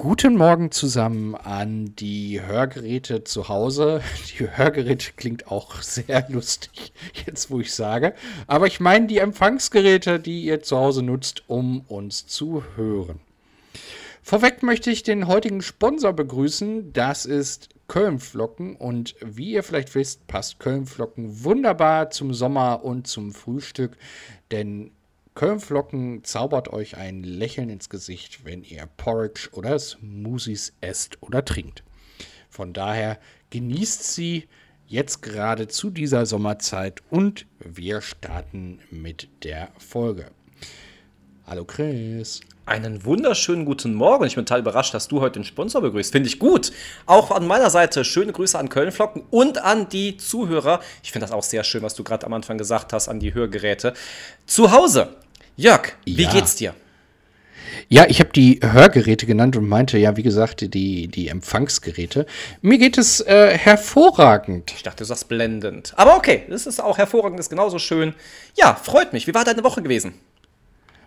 Guten Morgen zusammen an die Hörgeräte zu Hause. Die Hörgeräte klingt auch sehr lustig, jetzt wo ich sage. Aber ich meine die Empfangsgeräte, die ihr zu Hause nutzt, um uns zu hören. Vorweg möchte ich den heutigen Sponsor begrüßen. Das ist Kölnflocken. Und wie ihr vielleicht wisst, passt Kölnflocken wunderbar zum Sommer und zum Frühstück. Denn Kölnflocken zaubert euch ein Lächeln ins Gesicht, wenn ihr Porridge oder Smoothies esst oder trinkt. Von daher genießt sie jetzt gerade zu dieser Sommerzeit und wir starten mit der Folge. Hallo Chris. Einen wunderschönen guten Morgen. Ich bin total überrascht, dass du heute den Sponsor begrüßt. Finde ich gut. Auch an meiner Seite schöne Grüße an Kölnflocken und an die Zuhörer. Ich finde das auch sehr schön, was du gerade am Anfang gesagt hast, an die Hörgeräte. Zu Hause. Jörg, wie ja. geht's dir? Ja, ich habe die Hörgeräte genannt und meinte ja, wie gesagt, die, die Empfangsgeräte. Mir geht es äh, hervorragend. Ich dachte, du sagst blendend. Aber okay, das ist auch hervorragend, ist genauso schön. Ja, freut mich. Wie war deine Woche gewesen?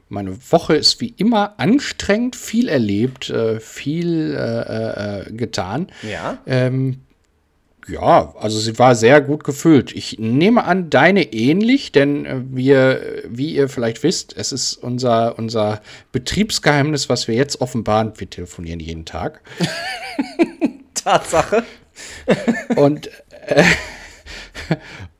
Meine Woche ist wie immer anstrengend, viel erlebt, äh, viel äh, äh getan. Ja. Ähm, ja, also sie war sehr gut gefüllt. Ich nehme an, deine ähnlich, denn äh, wir, wie ihr vielleicht wisst, es ist unser, unser Betriebsgeheimnis, was wir jetzt offenbaren. Wir telefonieren jeden Tag. Tatsache. Und, äh,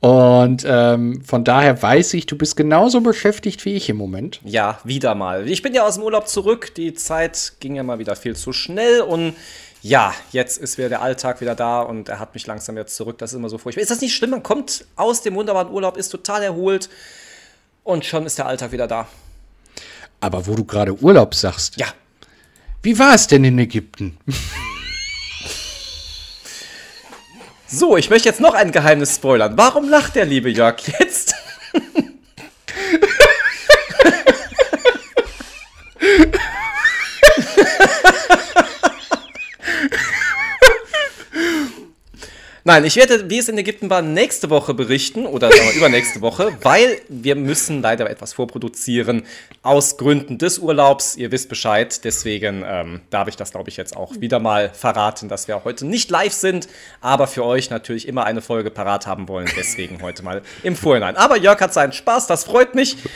und ähm, von daher weiß ich, du bist genauso beschäftigt wie ich im Moment. Ja, wieder mal. Ich bin ja aus dem Urlaub zurück. Die Zeit ging ja mal wieder viel zu schnell und ja, jetzt ist wieder der Alltag wieder da und er hat mich langsam jetzt zurück. Das ist immer so furchtbar. Ist das nicht schlimm? Man kommt aus dem wunderbaren Urlaub, ist total erholt und schon ist der Alltag wieder da. Aber wo du gerade Urlaub sagst. Ja. Wie war es denn in Ägypten? so, ich möchte jetzt noch ein Geheimnis spoilern. Warum lacht der liebe Jörg jetzt? Nein, ich werde, wie es in Ägypten war, nächste Woche berichten oder wir, übernächste Woche, weil wir müssen leider etwas vorproduzieren aus Gründen des Urlaubs. Ihr wisst Bescheid, deswegen ähm, darf ich das, glaube ich, jetzt auch wieder mal verraten, dass wir heute nicht live sind, aber für euch natürlich immer eine Folge parat haben wollen. Deswegen heute mal im Vorhinein. Aber Jörg hat seinen Spaß, das freut mich.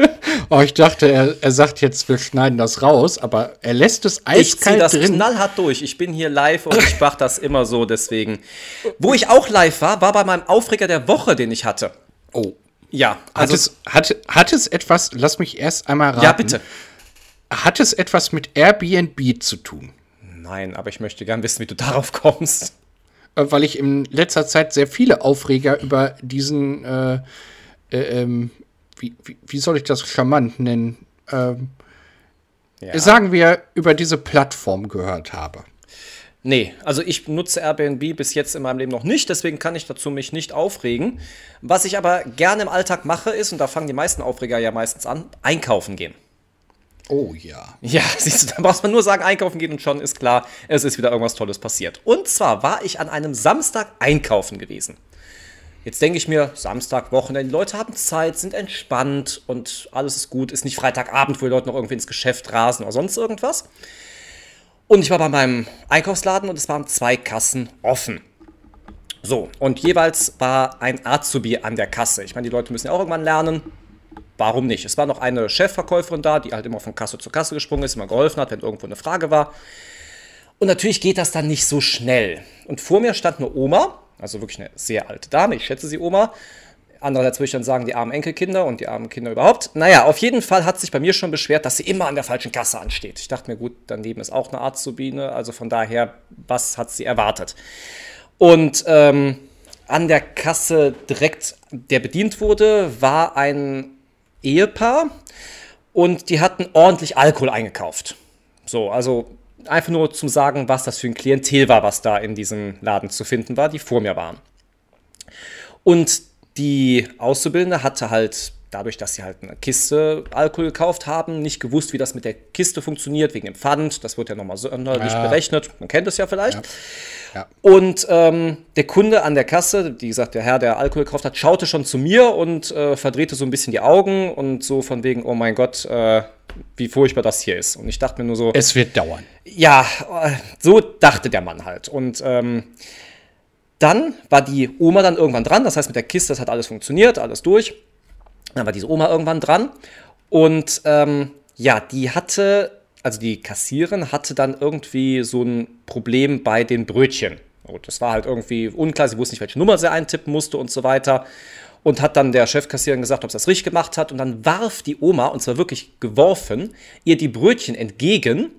Oh, ich dachte, er, er sagt jetzt, wir schneiden das raus, aber er lässt es eiskalt ich das drin. knallhart durch. Ich bin hier live und ich mache das immer so, deswegen. Wo ich auch live war, war bei meinem Aufreger der Woche, den ich hatte. Oh. Ja. Also hat, es, hat, hat es etwas, lass mich erst einmal raten. Ja, bitte. Hat es etwas mit Airbnb zu tun? Nein, aber ich möchte gern wissen, wie du darauf kommst. Äh, weil ich in letzter Zeit sehr viele Aufreger über diesen äh, äh, ähm, wie, wie, wie soll ich das charmant nennen? Ähm, ja. Sagen wir, über diese Plattform gehört habe. Nee, also ich nutze Airbnb bis jetzt in meinem Leben noch nicht, deswegen kann ich dazu mich nicht aufregen. Was ich aber gerne im Alltag mache, ist, und da fangen die meisten Aufreger ja meistens an, einkaufen gehen. Oh ja. Ja, siehst du, da brauchst man nur sagen, einkaufen gehen und schon ist klar, es ist wieder irgendwas Tolles passiert. Und zwar war ich an einem Samstag einkaufen gewesen. Jetzt denke ich mir, Samstag, Wochenende, die Leute haben Zeit, sind entspannt und alles ist gut. Ist nicht Freitagabend, wo die Leute noch irgendwie ins Geschäft rasen oder sonst irgendwas. Und ich war bei meinem Einkaufsladen und es waren zwei Kassen offen. So, und jeweils war ein Azubi an der Kasse. Ich meine, die Leute müssen ja auch irgendwann lernen. Warum nicht? Es war noch eine Chefverkäuferin da, die halt immer von Kasse zu Kasse gesprungen ist, immer geholfen hat, wenn irgendwo eine Frage war. Und natürlich geht das dann nicht so schnell. Und vor mir stand eine Oma, also wirklich eine sehr alte Dame. Ich schätze sie Oma. Andererseits würde ich dann sagen, die armen Enkelkinder und die armen Kinder überhaupt. Naja, auf jeden Fall hat sich bei mir schon beschwert, dass sie immer an der falschen Kasse ansteht. Ich dachte mir, gut, daneben ist auch eine Arztsobine. Also von daher, was hat sie erwartet? Und ähm, an der Kasse direkt, der bedient wurde, war ein Ehepaar und die hatten ordentlich Alkohol eingekauft. So, also einfach nur zum Sagen, was das für ein Klientel war, was da in diesem Laden zu finden war, die vor mir waren. Und die Auszubildende hatte halt dadurch, dass sie halt eine Kiste Alkohol gekauft haben, nicht gewusst, wie das mit der Kiste funktioniert, wegen dem Pfand. Das wird ja nochmal sonderlich ja. berechnet. Man kennt es ja vielleicht. Ja. Ja. Und ähm, der Kunde an der Kasse, wie gesagt, der Herr, der Alkohol gekauft hat, schaute schon zu mir und äh, verdrehte so ein bisschen die Augen und so von wegen, oh mein Gott, äh, wie furchtbar das hier ist. Und ich dachte mir nur so. Es wird dauern. Ja, so dachte der Mann halt. Und ähm, dann war die Oma dann irgendwann dran. Das heißt, mit der Kiste, das hat alles funktioniert, alles durch. Dann war diese Oma irgendwann dran. Und ähm, ja, die hatte, also die Kassierin hatte dann irgendwie so ein Problem bei den Brötchen. Und das war halt irgendwie unklar, sie wusste nicht, welche Nummer sie eintippen musste und so weiter. Und hat dann der Chefkassiererin gesagt, ob sie das richtig gemacht hat. Und dann warf die Oma, und zwar wirklich geworfen, ihr die Brötchen entgegen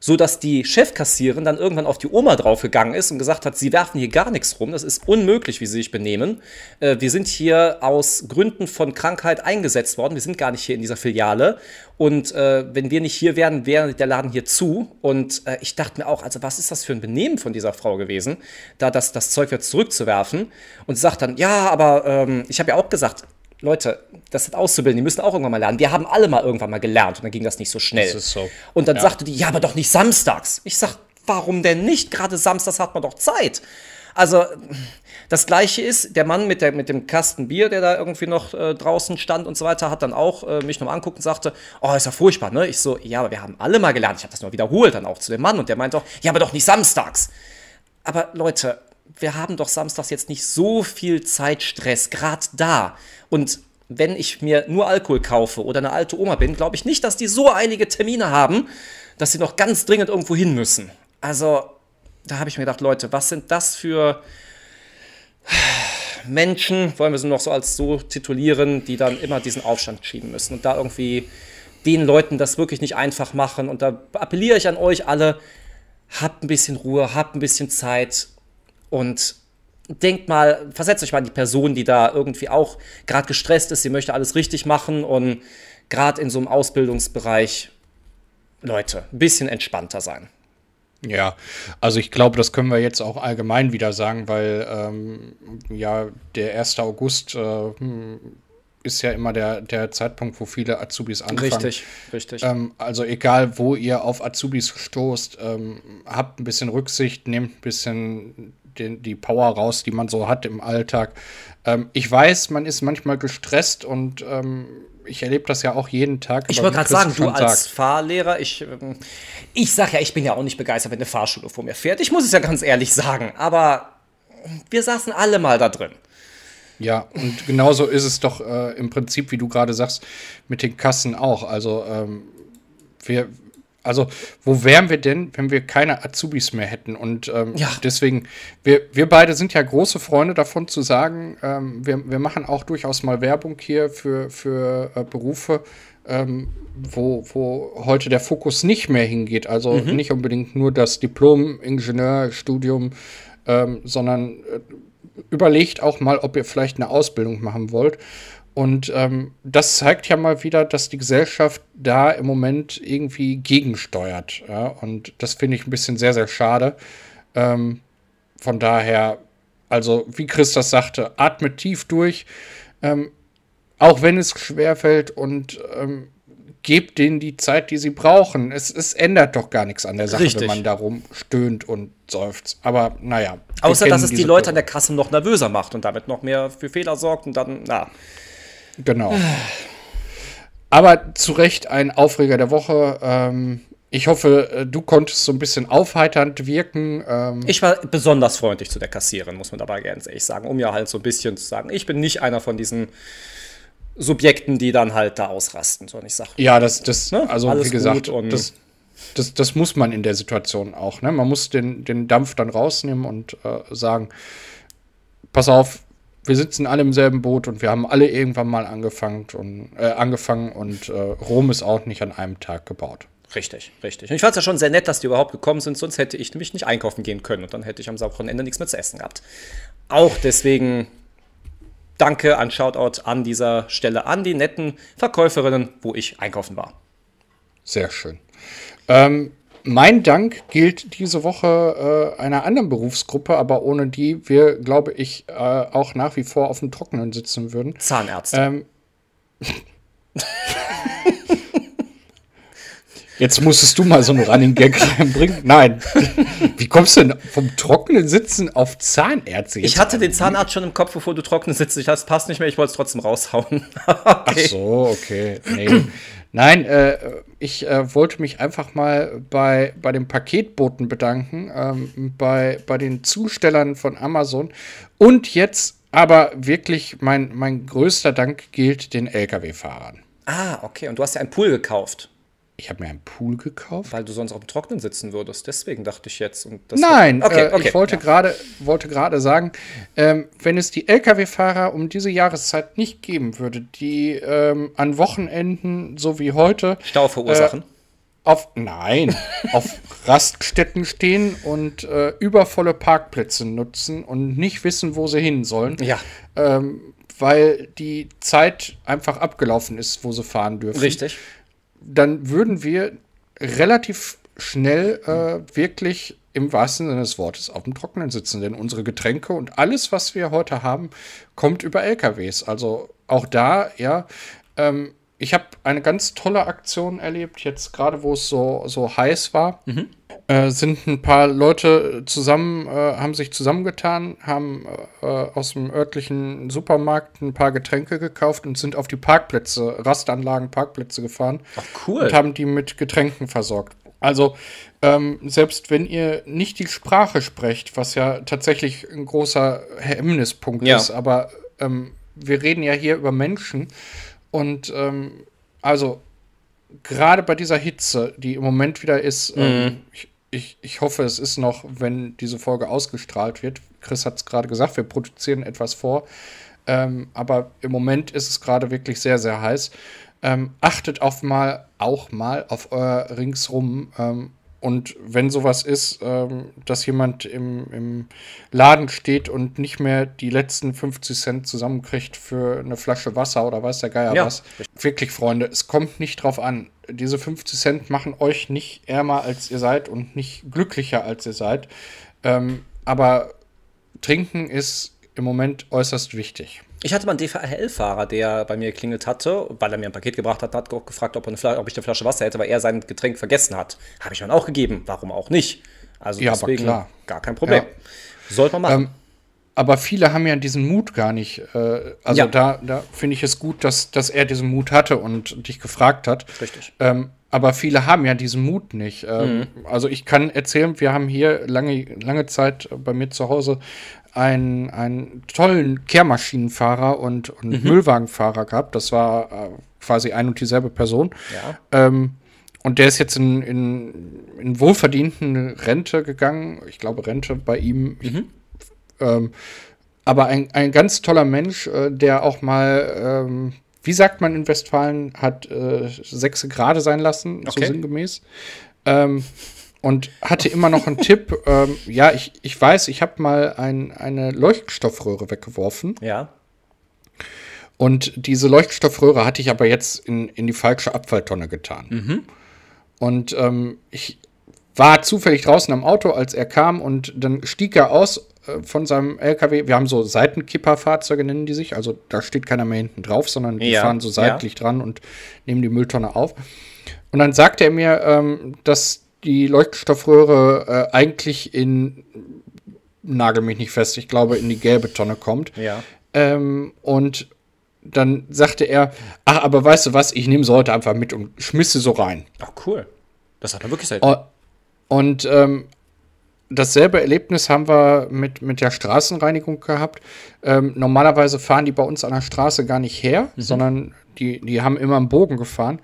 so dass die Chefkassiererin dann irgendwann auf die Oma draufgegangen ist und gesagt hat, sie werfen hier gar nichts rum, das ist unmöglich, wie sie sich benehmen. Äh, wir sind hier aus Gründen von Krankheit eingesetzt worden, wir sind gar nicht hier in dieser Filiale. Und äh, wenn wir nicht hier wären, wäre der Laden hier zu. Und äh, ich dachte mir auch, also was ist das für ein Benehmen von dieser Frau gewesen, da das, das Zeug jetzt zurückzuwerfen? Und sie sagt dann, ja, aber ähm, ich habe ja auch gesagt, Leute, das sind Auszubildende, die müssen auch irgendwann mal lernen. Wir haben alle mal irgendwann mal gelernt und dann ging das nicht so schnell. Das ist so. Und dann ja. sagte die, ja, aber doch nicht samstags. Ich sag, warum denn nicht? Gerade samstags hat man doch Zeit. Also, das gleiche ist, der Mann mit, der, mit dem Kasten Bier, der da irgendwie noch äh, draußen stand und so weiter, hat dann auch äh, mich nochmal anguckt und sagte, oh, ist ja furchtbar, ne? Ich so, ja, aber wir haben alle mal gelernt. Ich habe das nur wiederholt dann auch zu dem Mann und der meinte auch, ja, aber doch nicht samstags. Aber Leute, wir haben doch samstags jetzt nicht so viel Zeitstress, gerade da. Und wenn ich mir nur Alkohol kaufe oder eine alte Oma bin, glaube ich nicht, dass die so einige Termine haben, dass sie noch ganz dringend irgendwo hin müssen. Also, da habe ich mir gedacht, Leute, was sind das für Menschen, wollen wir sie noch so als so titulieren, die dann immer diesen Aufstand schieben müssen und da irgendwie den Leuten das wirklich nicht einfach machen. Und da appelliere ich an euch alle, habt ein bisschen Ruhe, habt ein bisschen Zeit und denkt mal, versetzt euch mal in die Person, die da irgendwie auch gerade gestresst ist, sie möchte alles richtig machen und gerade in so einem Ausbildungsbereich, Leute, ein bisschen entspannter sein. Ja, also ich glaube, das können wir jetzt auch allgemein wieder sagen, weil ähm, ja der 1. August äh, ist ja immer der, der Zeitpunkt, wo viele Azubis anfangen. Richtig, richtig. Ähm, also egal, wo ihr auf Azubis stoßt, ähm, habt ein bisschen Rücksicht, nehmt ein bisschen den, die Power raus, die man so hat im Alltag. Ähm, ich weiß, man ist manchmal gestresst und ähm, ich erlebe das ja auch jeden Tag. Ich wollte gerade sagen, du als sagt. Fahrlehrer, ich, ähm, ich sage ja, ich bin ja auch nicht begeistert, wenn eine Fahrschule vor mir fährt. Ich muss es ja ganz ehrlich sagen, aber wir saßen alle mal da drin. Ja, und genauso ist es doch äh, im Prinzip, wie du gerade sagst, mit den Kassen auch. Also ähm, wir, also, wo wären wir denn, wenn wir keine Azubis mehr hätten? Und ähm, ja. deswegen, wir, wir beide sind ja große Freunde davon zu sagen, ähm, wir, wir machen auch durchaus mal Werbung hier für, für äh, Berufe, ähm, wo, wo heute der Fokus nicht mehr hingeht. Also mhm. nicht unbedingt nur das Diplom-Ingenieurstudium, ähm, sondern äh, überlegt auch mal, ob ihr vielleicht eine Ausbildung machen wollt. Und ähm, das zeigt ja mal wieder, dass die Gesellschaft da im Moment irgendwie gegensteuert. Ja? Und das finde ich ein bisschen sehr, sehr schade. Ähm, von daher, also wie Chris das sagte, atmet tief durch, ähm, auch wenn es schwerfällt und ähm, gebt denen die Zeit, die sie brauchen. Es, es ändert doch gar nichts an der Sache, Richtig. wenn man darum stöhnt und seufzt. Aber naja. Außer, dass es die Leute an der Kasse noch nervöser macht und damit noch mehr für Fehler sorgt und dann, na. Genau. Aber zu Recht ein Aufreger der Woche. Ähm, ich hoffe, äh, du konntest so ein bisschen aufheiternd wirken. Ähm ich war besonders freundlich zu der Kassiererin, muss man dabei ganz ehrlich sagen, um ja halt so ein bisschen zu sagen, ich bin nicht einer von diesen Subjekten, die dann halt da ausrasten, sondern ich sage. Ja, das, das, ne? also Alles wie gesagt, das, das, das muss man in der Situation auch. Ne? Man muss den, den Dampf dann rausnehmen und äh, sagen, pass auf, wir sitzen alle im selben Boot und wir haben alle irgendwann mal angefangen und, äh, angefangen und äh, Rom ist auch nicht an einem Tag gebaut. Richtig, richtig. Und ich fand es ja schon sehr nett, dass die überhaupt gekommen sind, sonst hätte ich nämlich nicht einkaufen gehen können und dann hätte ich am Wochenende nichts mehr zu essen gehabt. Auch deswegen danke an Shoutout an dieser Stelle an die netten Verkäuferinnen, wo ich einkaufen war. Sehr schön. Ähm, mein Dank gilt diese Woche äh, einer anderen Berufsgruppe, aber ohne die wir, glaube ich, äh, auch nach wie vor auf dem Trockenen sitzen würden. Zahnärzte. Ähm, Jetzt musstest du mal so einen Running Gag reinbringen. Nein. Wie kommst du denn vom trockenen Sitzen auf Zahnärzte? ich hatte den Zahnarzt schon im Kopf, bevor du trocknen sitzt. Ich das passt nicht mehr, ich wollte es trotzdem raushauen. okay. Ach so, okay. Nee. Nein, äh, ich äh, wollte mich einfach mal bei, bei den Paketboten bedanken, ähm, bei, bei den Zustellern von Amazon und jetzt aber wirklich mein, mein größter Dank gilt den Lkw-Fahrern. Ah, okay. Und du hast ja einen Pool gekauft. Ich habe mir einen Pool gekauft. Weil du sonst auf dem Trocknen sitzen würdest. Deswegen dachte ich jetzt. Nein, okay, äh, okay, ich wollte ja. gerade wollte gerade sagen, ähm, wenn es die Lkw-Fahrer um diese Jahreszeit nicht geben würde, die ähm, an Wochenenden so wie heute Stau verursachen. Äh, auf nein, auf Raststätten stehen und äh, übervolle Parkplätze nutzen und nicht wissen, wo sie hin sollen. Ja. Ähm, weil die Zeit einfach abgelaufen ist, wo sie fahren dürfen. Richtig dann würden wir relativ schnell äh, wirklich im wahrsten Sinne des Wortes auf dem Trockenen sitzen. Denn unsere Getränke und alles, was wir heute haben, kommt über LKWs. Also auch da, ja, ähm, ich habe eine ganz tolle Aktion erlebt, jetzt gerade wo es so, so heiß war. Mhm. Äh, sind ein paar Leute zusammen, äh, haben sich zusammengetan, haben äh, aus dem örtlichen Supermarkt ein paar Getränke gekauft und sind auf die Parkplätze, Rastanlagen, Parkplätze gefahren. Ach, cool. Und haben die mit Getränken versorgt. Also, ähm, selbst wenn ihr nicht die Sprache sprecht, was ja tatsächlich ein großer Hemmnispunkt ja. ist, aber ähm, wir reden ja hier über Menschen und ähm, also gerade bei dieser Hitze, die im Moment wieder ist, ähm, mhm. ich, ich, ich hoffe, es ist noch, wenn diese Folge ausgestrahlt wird. Chris hat es gerade gesagt, wir produzieren etwas vor. Ähm, aber im Moment ist es gerade wirklich sehr, sehr heiß. Ähm, achtet auf mal, auch mal auf euer Ringsrum ähm, und wenn sowas ist, ähm, dass jemand im, im Laden steht und nicht mehr die letzten 50 Cent zusammenkriegt für eine Flasche Wasser oder weiß der Geier ja. was. Wirklich, Freunde, es kommt nicht drauf an. Diese 50 Cent machen euch nicht ärmer als ihr seid und nicht glücklicher als ihr seid. Ähm, aber trinken ist im Moment äußerst wichtig. Ich hatte mal einen DVL-Fahrer, der bei mir geklingelt hatte, weil er mir ein Paket gebracht hat, hat auch gefragt, ob, ob, ich eine Flasche Wasser hätte, weil er sein Getränk vergessen hat. Habe ich dann auch gegeben. Warum auch nicht? Also ja, deswegen gar kein Problem. Ja. Sollte man machen. Ähm, aber viele haben ja diesen Mut gar nicht. Äh, also ja. da, da finde ich es gut, dass, dass er diesen Mut hatte und dich gefragt hat. Richtig. Ähm, aber viele haben ja diesen Mut nicht. Ähm, mhm. Also ich kann erzählen, wir haben hier lange, lange Zeit bei mir zu Hause einen, einen tollen Kehrmaschinenfahrer und, und mhm. Müllwagenfahrer gehabt. Das war äh, quasi ein und dieselbe Person. Ja. Ähm, und der ist jetzt in, in, in wohlverdienten Rente gegangen. Ich glaube, Rente bei ihm. Mhm. Ähm, aber ein, ein ganz toller Mensch, äh, der auch mal, ähm, wie sagt man in Westfalen, hat äh, sechs Grade sein lassen, okay. so sinngemäß. Ähm, und hatte immer noch einen Tipp. Ähm, ja, ich, ich weiß, ich habe mal ein, eine Leuchtstoffröhre weggeworfen. Ja. Und diese Leuchtstoffröhre hatte ich aber jetzt in, in die falsche Abfalltonne getan. Mhm. Und ähm, ich war zufällig draußen am Auto, als er kam und dann stieg er aus von seinem LKW. Wir haben so Seitenkipperfahrzeuge, nennen die sich. Also da steht keiner mehr hinten drauf, sondern die ja. fahren so seitlich ja. dran und nehmen die Mülltonne auf. Und dann sagte er mir, ähm, dass die Leuchtstoffröhre äh, eigentlich in, nagel mich nicht fest, ich glaube in die gelbe Tonne kommt. Ja. Ähm, und dann sagte er, ach, aber weißt du was, ich nehme sie heute einfach mit und schmiss sie so rein. Ach, cool. Das hat er wirklich selten. Und ähm, dasselbe Erlebnis haben wir mit, mit der Straßenreinigung gehabt. Ähm, normalerweise fahren die bei uns an der Straße gar nicht her, mhm. sondern die, die haben immer einen Bogen gefahren.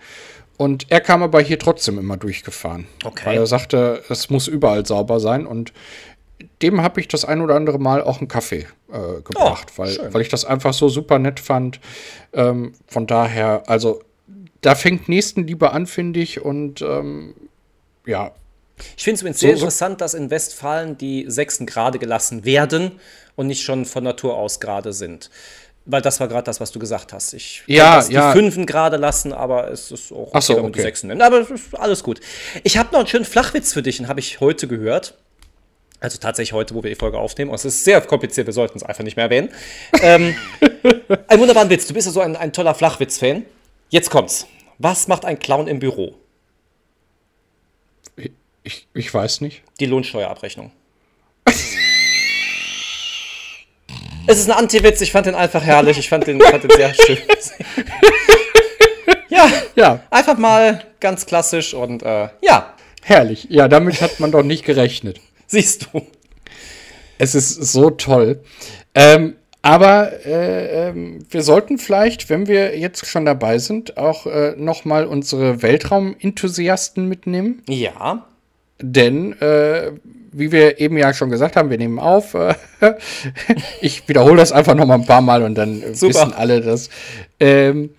Und er kam aber hier trotzdem immer durchgefahren. Okay. Weil er sagte, es muss überall sauber sein. Und dem habe ich das ein oder andere Mal auch einen Kaffee äh, gebracht, oh, weil, weil ich das einfach so super nett fand. Ähm, von daher, also da fängt Nächstenliebe an, finde ich. Und ähm, ja. Ich finde es übrigens so, sehr interessant, dass in Westfalen die Sechsten gerade gelassen werden und nicht schon von Natur aus gerade sind. Weil das war gerade das, was du gesagt hast. Ich ja, das ja. die Fünfen gerade lassen, aber es ist auch okay, so, okay. die Sechsen nimmt. Aber alles gut. Ich habe noch einen schönen Flachwitz für dich, den habe ich heute gehört. Also tatsächlich heute, wo wir die Folge aufnehmen. Und es ist sehr kompliziert, wir sollten es einfach nicht mehr erwähnen. ähm, ein wunderbarer Witz. Du bist ja so ein, ein toller Flachwitz-Fan. Jetzt kommt's. Was macht ein Clown im Büro? Ich, ich weiß nicht. Die Lohnsteuerabrechnung. Es ist ein Anti-Witz, ich fand den einfach herrlich. Ich fand den, fand den sehr schön. ja, Ja. Einfach mal ganz klassisch und äh, ja. Herrlich. Ja, damit hat man doch nicht gerechnet. Siehst du. Es ist so toll. Ähm, aber äh, ähm, wir sollten vielleicht, wenn wir jetzt schon dabei sind, auch äh, noch mal unsere Weltraum-Enthusiasten mitnehmen. Ja. Denn, äh, wie wir eben ja schon gesagt haben, wir nehmen auf. Äh, ich wiederhole das einfach noch mal ein paar Mal und dann Super. wissen alle das. Ähm,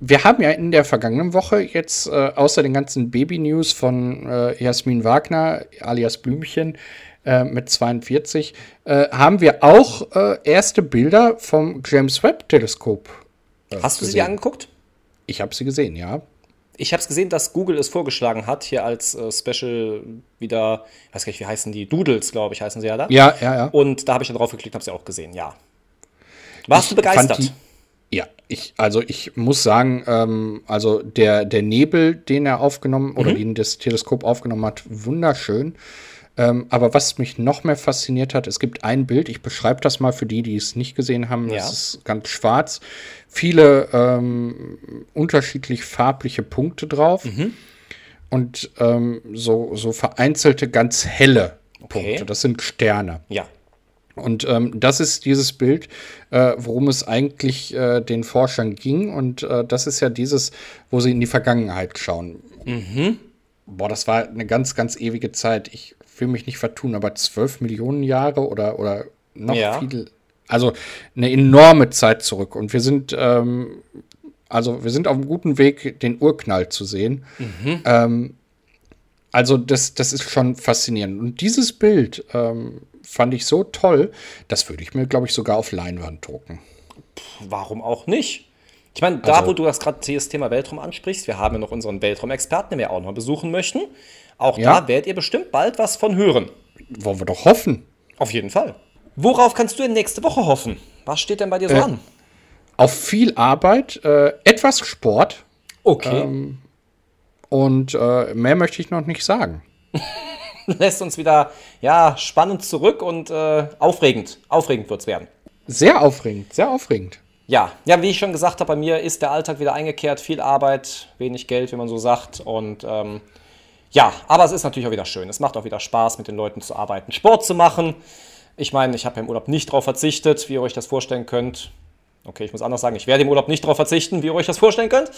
wir haben ja in der vergangenen Woche jetzt äh, außer den ganzen Baby-News von äh, Jasmin Wagner alias Blümchen äh, mit 42 äh, haben wir auch äh, erste Bilder vom James Webb Teleskop. Äh, Hast du gesehen. sie angeguckt? Ich habe sie gesehen, ja. Ich habe es gesehen, dass Google es vorgeschlagen hat, hier als äh, Special wieder, ich weiß gar nicht, wie heißen die? Doodles, glaube ich, heißen sie ja da. Ja, ja, ja. Und da habe ich dann drauf geklickt, habe sie auch gesehen, ja. Warst ich du begeistert? Ja, ich, also ich muss sagen, ähm, also der, der Nebel, den er aufgenommen mhm. oder den das Teleskop aufgenommen hat, wunderschön. Ähm, aber was mich noch mehr fasziniert hat, es gibt ein Bild, ich beschreibe das mal für die, die es nicht gesehen haben. Ja. ist ganz schwarz. Viele ähm, unterschiedlich farbliche Punkte drauf. Mhm. Und ähm, so, so vereinzelte, ganz helle okay. Punkte. Das sind Sterne. Ja. Und ähm, das ist dieses Bild, äh, worum es eigentlich äh, den Forschern ging. Und äh, das ist ja dieses, wo sie in die Vergangenheit schauen. Mhm. Boah, das war eine ganz, ganz ewige Zeit. Ich will mich nicht vertun, aber zwölf Millionen Jahre oder, oder noch ja. viel. Also eine enorme Zeit zurück. Und wir sind, ähm, also wir sind auf einem guten Weg, den Urknall zu sehen. Mhm. Ähm, also das, das ist schon faszinierend. Und dieses Bild ähm, fand ich so toll, das würde ich mir, glaube ich, sogar auf Leinwand drucken. Warum auch nicht? Ich meine, da, also, wo du das gerade das Thema Weltraum ansprichst, wir haben ja noch unseren Weltraumexperten, den wir auch noch besuchen möchten. Auch ja. da werdet ihr bestimmt bald was von hören. Wollen wir doch hoffen. Auf jeden Fall. Worauf kannst du denn nächste Woche hoffen? Was steht denn bei dir so äh, an? Auf viel Arbeit, äh, etwas Sport. Okay. Ähm, und äh, mehr möchte ich noch nicht sagen. Lässt uns wieder, ja, spannend zurück und äh, aufregend. Aufregend wird es werden. Sehr aufregend, sehr aufregend. Ja, ja, wie ich schon gesagt habe, bei mir ist der Alltag wieder eingekehrt. Viel Arbeit, wenig Geld, wie man so sagt. Und ähm, ja, aber es ist natürlich auch wieder schön. Es macht auch wieder Spaß, mit den Leuten zu arbeiten, Sport zu machen. Ich meine, ich habe im Urlaub nicht darauf verzichtet, wie ihr euch das vorstellen könnt. Okay, ich muss anders sagen, ich werde im Urlaub nicht darauf verzichten, wie ihr euch das vorstellen könnt.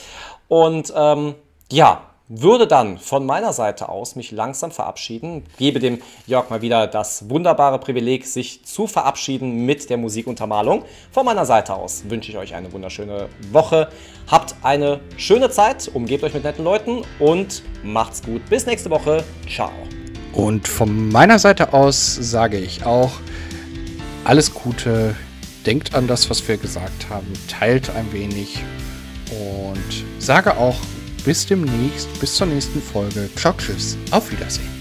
Und ähm, ja, würde dann von meiner Seite aus mich langsam verabschieden, gebe dem Jörg mal wieder das wunderbare Privileg, sich zu verabschieden mit der Musikuntermalung. Von meiner Seite aus wünsche ich euch eine wunderschöne Woche. Habt eine schöne Zeit, umgebt euch mit netten Leuten und macht's gut. Bis nächste Woche. Ciao. Und von meiner Seite aus sage ich auch alles Gute. Denkt an das, was wir gesagt haben. Teilt ein wenig und sage auch bis demnächst, bis zur nächsten Folge. Ciao, tschüss, auf Wiedersehen.